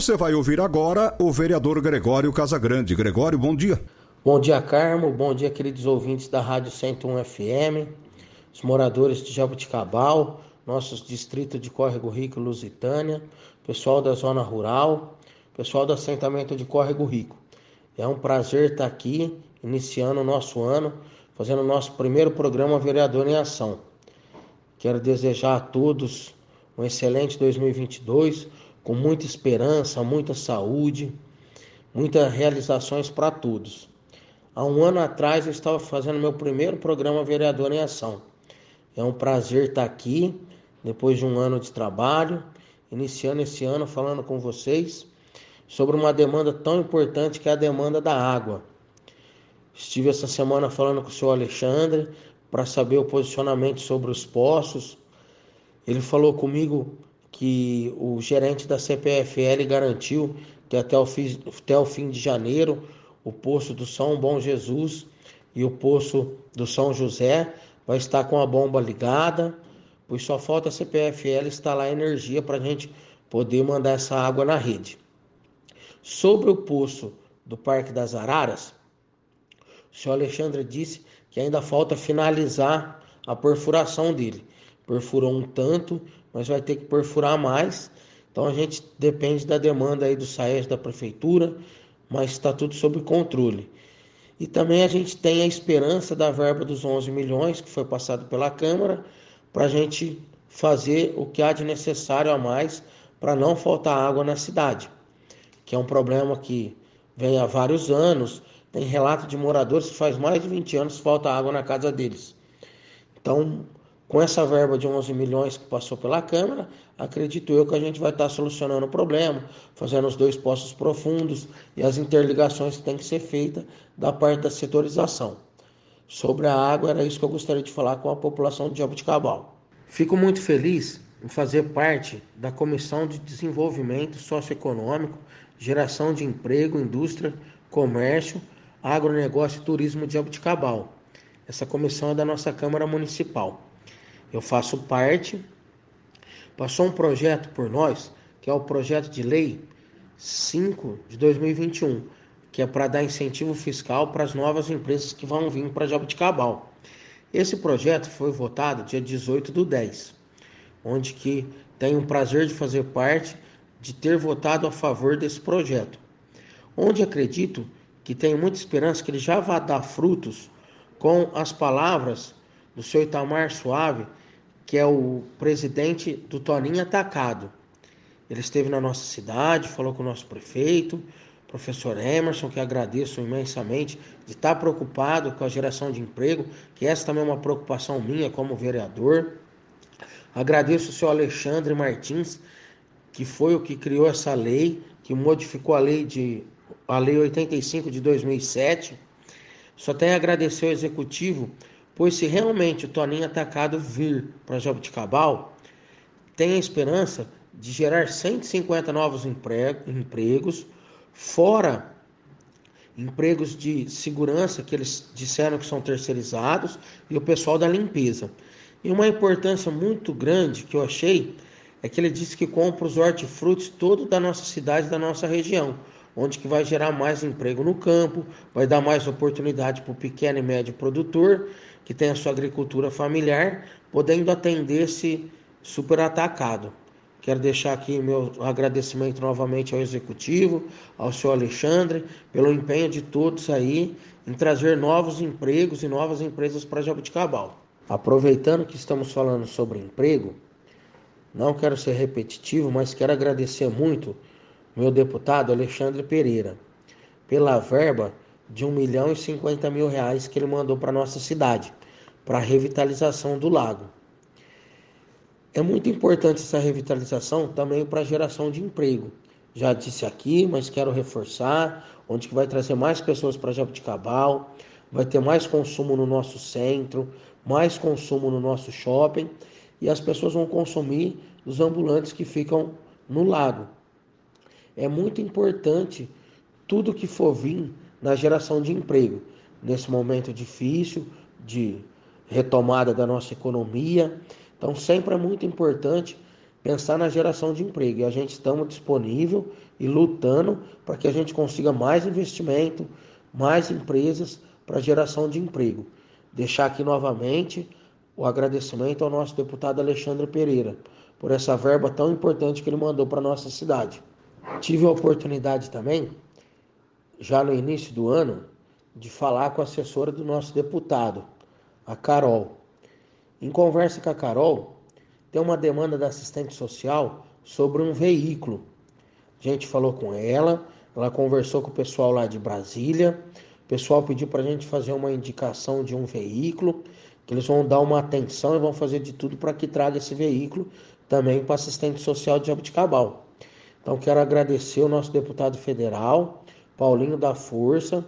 Você vai ouvir agora o vereador Gregório Casagrande. Gregório, bom dia. Bom dia, Carmo. Bom dia, queridos ouvintes da Rádio 101 FM, os moradores de Jabuticabal, nossos distritos de Córrego Rico e Lusitânia, pessoal da zona rural, pessoal do assentamento de Córrego Rico. É um prazer estar aqui, iniciando o nosso ano, fazendo o nosso primeiro programa Vereador em Ação. Quero desejar a todos um excelente 2022 com muita esperança, muita saúde, muitas realizações para todos. Há um ano atrás eu estava fazendo meu primeiro programa Vereador em Ação. É um prazer estar aqui, depois de um ano de trabalho, iniciando esse ano falando com vocês sobre uma demanda tão importante que é a demanda da água. Estive essa semana falando com o senhor Alexandre para saber o posicionamento sobre os poços. Ele falou comigo que o gerente da CPFL garantiu que até o fim, até o fim de janeiro o poço do São Bom Jesus e o poço do São José vai estar com a bomba ligada, pois só falta a CPFL instalar energia para a gente poder mandar essa água na rede. Sobre o poço do Parque das Araras, o senhor Alexandre disse que ainda falta finalizar a perfuração dele. Perfurou um tanto mas vai ter que perfurar mais. Então a gente depende da demanda aí do SAES da prefeitura, mas está tudo sob controle. E também a gente tem a esperança da verba dos 11 milhões que foi passado pela Câmara para a gente fazer o que há de necessário a mais para não faltar água na cidade, que é um problema que vem há vários anos. Tem relato de moradores que faz mais de 20 anos falta água na casa deles. Então, com essa verba de 11 milhões que passou pela Câmara, acredito eu que a gente vai estar solucionando o problema, fazendo os dois postos profundos e as interligações que tem que ser feitas da parte da setorização. Sobre a água, era isso que eu gostaria de falar com a população de Jabuticabal. Fico muito feliz em fazer parte da Comissão de Desenvolvimento Socioeconômico, Geração de Emprego, Indústria, Comércio, Agronegócio e Turismo de Jabuticabal. Essa comissão é da nossa Câmara Municipal eu faço parte. Passou um projeto por nós, que é o projeto de lei 5 de 2021, que é para dar incentivo fiscal para as novas empresas que vão vir para Jabuticabal. Esse projeto foi votado dia 18 do 10, onde que tenho o prazer de fazer parte de ter votado a favor desse projeto. Onde acredito que tenho muita esperança que ele já vai dar frutos com as palavras do seu Itamar Suave, que é o presidente do Toninho Atacado. Ele esteve na nossa cidade, falou com o nosso prefeito, professor Emerson, que agradeço imensamente de estar preocupado com a geração de emprego, que essa também é uma preocupação minha como vereador. Agradeço o senhor Alexandre Martins, que foi o que criou essa lei, que modificou a lei de a lei 85 de 2007. Só tenho a agradecer ao executivo Pois se realmente o Toninho Atacado vir para Jabuticabal, tem a esperança de gerar 150 novos empregos, fora empregos de segurança que eles disseram que são terceirizados e o pessoal da limpeza. E uma importância muito grande que eu achei é que ele disse que compra os hortifrutos todo da nossa cidade, da nossa região, onde que vai gerar mais emprego no campo, vai dar mais oportunidade para o pequeno e médio produtor que tem a sua agricultura familiar, podendo atender esse super atacado. Quero deixar aqui meu agradecimento novamente ao executivo, ao senhor Alexandre, pelo empenho de todos aí em trazer novos empregos e novas empresas para Jabuticabal. Aproveitando que estamos falando sobre emprego, não quero ser repetitivo, mas quero agradecer muito meu deputado Alexandre Pereira pela verba de 1 milhão e 50 mil reais que ele mandou para nossa cidade para a revitalização do lago. É muito importante essa revitalização também para a geração de emprego. já disse aqui, mas quero reforçar, onde que vai trazer mais pessoas para Jabuticabal, vai ter mais consumo no nosso centro, mais consumo no nosso shopping e as pessoas vão consumir dos ambulantes que ficam no lago. É muito importante tudo que for vir na geração de emprego nesse momento difícil de retomada da nossa economia. Então sempre é muito importante pensar na geração de emprego. E a gente estamos disponível e lutando para que a gente consiga mais investimento, mais empresas para geração de emprego. Deixar aqui novamente o agradecimento ao nosso deputado Alexandre Pereira por essa verba tão importante que ele mandou para a nossa cidade. Tive a oportunidade também, já no início do ano, de falar com a assessora do nosso deputado, a Carol. Em conversa com a Carol, tem uma demanda da assistente social sobre um veículo. A gente falou com ela, ela conversou com o pessoal lá de Brasília. O pessoal pediu para a gente fazer uma indicação de um veículo, que eles vão dar uma atenção e vão fazer de tudo para que traga esse veículo também para assistente social de Jabuticabal. Então quero agradecer o nosso deputado federal, Paulinho da Força.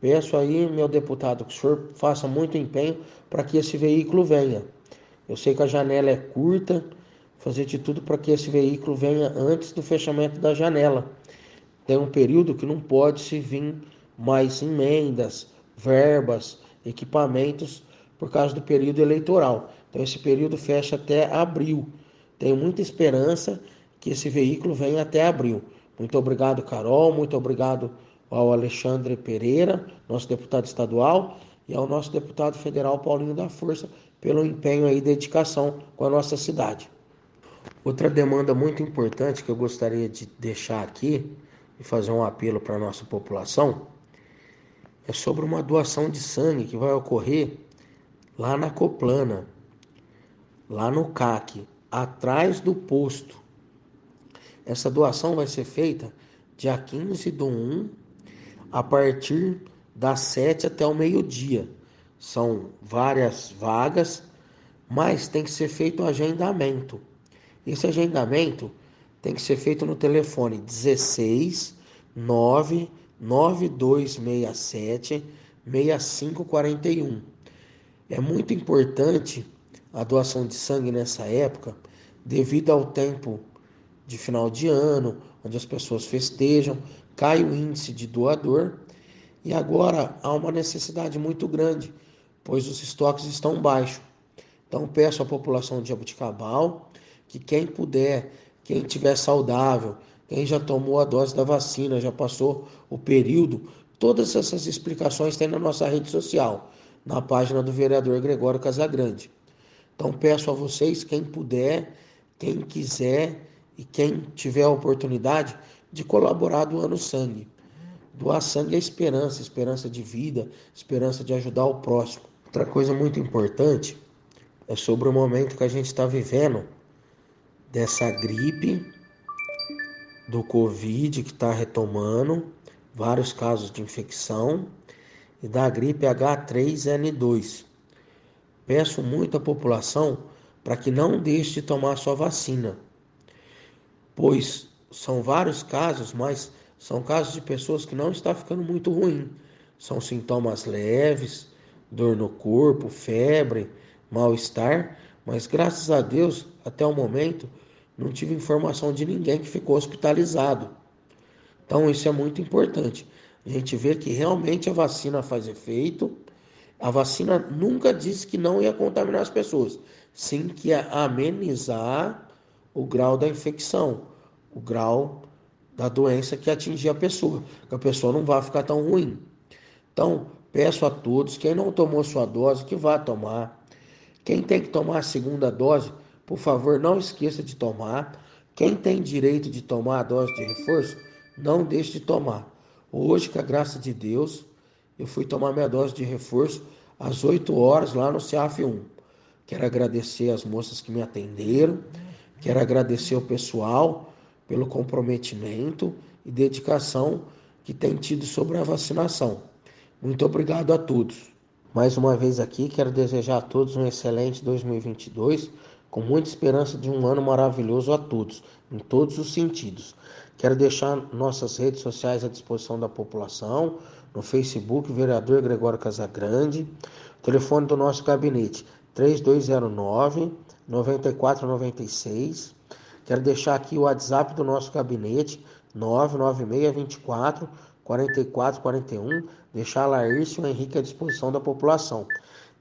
Peço aí, meu deputado, que o senhor faça muito empenho para que esse veículo venha. Eu sei que a janela é curta, fazer de tudo para que esse veículo venha antes do fechamento da janela. Tem um período que não pode se vir mais emendas, verbas, equipamentos por causa do período eleitoral. Então esse período fecha até abril. Tenho muita esperança que esse veículo venha até abril. Muito obrigado, Carol. Muito obrigado ao Alexandre Pereira, nosso deputado estadual, e ao nosso deputado federal Paulinho da Força, pelo empenho e dedicação com a nossa cidade. Outra demanda muito importante que eu gostaria de deixar aqui e fazer um apelo para a nossa população é sobre uma doação de sangue que vai ocorrer lá na Coplana, lá no CAC, atrás do posto. Essa doação vai ser feita dia 15 do 1 a partir das 7 até o meio-dia. São várias vagas, mas tem que ser feito o agendamento. Esse agendamento tem que ser feito no telefone 16 9 9267 6541. É muito importante a doação de sangue nessa época, devido ao tempo de final de ano, onde as pessoas festejam, cai o índice de doador e agora há uma necessidade muito grande pois os estoques estão baixos. Então peço à população de Jabuticabal que quem puder, quem estiver saudável, quem já tomou a dose da vacina, já passou o período, todas essas explicações tem na nossa rede social, na página do vereador Gregório Casagrande. Então peço a vocês, quem puder, quem quiser e quem tiver a oportunidade de colaborar doando sangue. Doar sangue é esperança, esperança de vida, esperança de ajudar o próximo. Outra coisa muito importante é sobre o momento que a gente está vivendo dessa gripe do Covid que está retomando, vários casos de infecção e da gripe H3N2. Peço muito à população para que não deixe de tomar sua vacina, pois são vários casos, mas são casos de pessoas que não está ficando muito ruim. São sintomas leves, dor no corpo, febre, mal-estar, mas graças a Deus, até o momento, não tive informação de ninguém que ficou hospitalizado. Então, isso é muito importante. A gente vê que realmente a vacina faz efeito. A vacina nunca disse que não ia contaminar as pessoas, sim que ia amenizar o grau da infecção, o grau da doença que atingir a pessoa, que a pessoa não vai ficar tão ruim. Então, Peço a todos, quem não tomou sua dose, que vá tomar. Quem tem que tomar a segunda dose, por favor, não esqueça de tomar. Quem tem direito de tomar a dose de reforço, não deixe de tomar. Hoje, com a graça de Deus, eu fui tomar minha dose de reforço às 8 horas lá no CAF 1. Quero agradecer as moças que me atenderam, quero agradecer o pessoal pelo comprometimento e dedicação que tem tido sobre a vacinação. Muito obrigado a todos. Mais uma vez aqui, quero desejar a todos um excelente 2022 com muita esperança de um ano maravilhoso a todos, em todos os sentidos. Quero deixar nossas redes sociais à disposição da população, no Facebook, vereador Gregório Casagrande, telefone do nosso gabinete 3209 9496. Quero deixar aqui o WhatsApp do nosso gabinete 99624 4441. Deixar a Laírcio e o Henrique à disposição da população.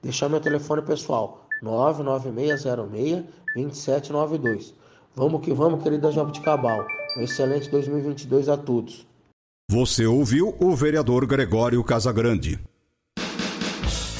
Deixar meu telefone pessoal 99606 2792. Vamos que vamos, querida Jabuticabal. Um excelente 2022 a todos. Você ouviu o vereador Gregório Casagrande.